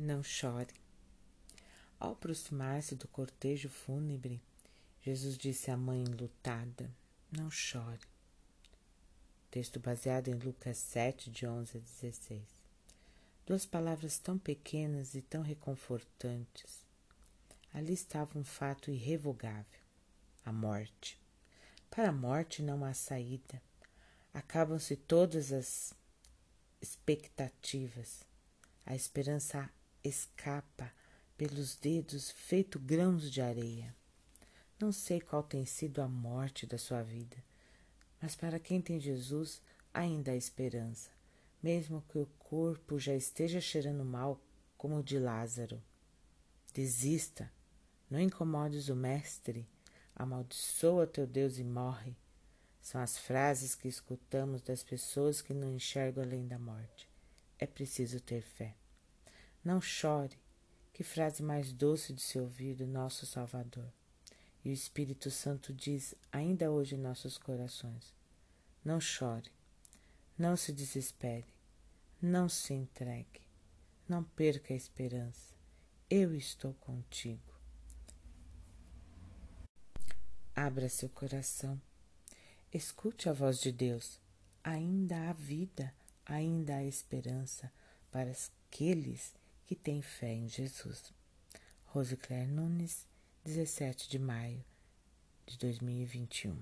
não chore. Ao aproximar-se do cortejo fúnebre, Jesus disse à mãe enlutada: Não chore. Texto baseado em Lucas 7, de 11 a 16. Duas palavras tão pequenas e tão reconfortantes. Ali estava um fato irrevogável: a morte. Para a morte não há saída. Acabam-se todas as expectativas. A esperança escapa pelos dedos feito grãos de areia. Não sei qual tem sido a morte da sua vida, mas para quem tem Jesus ainda há esperança, mesmo que o corpo já esteja cheirando mal, como o de Lázaro. Desista, não incomodes o Mestre, amaldiçoa teu Deus e morre. São as frases que escutamos das pessoas que não enxergam além da morte. É preciso ter fé. Não chore. Que frase mais doce de se ouvir do nosso Salvador. E o Espírito Santo diz ainda hoje em nossos corações: Não chore, não se desespere, não se entregue, não perca a esperança. Eu estou contigo. Abra seu coração, escute a voz de Deus. Ainda há vida, ainda há esperança para aqueles que tem fé em Jesus. Rose Claire Nunes, 17 de maio de 2021.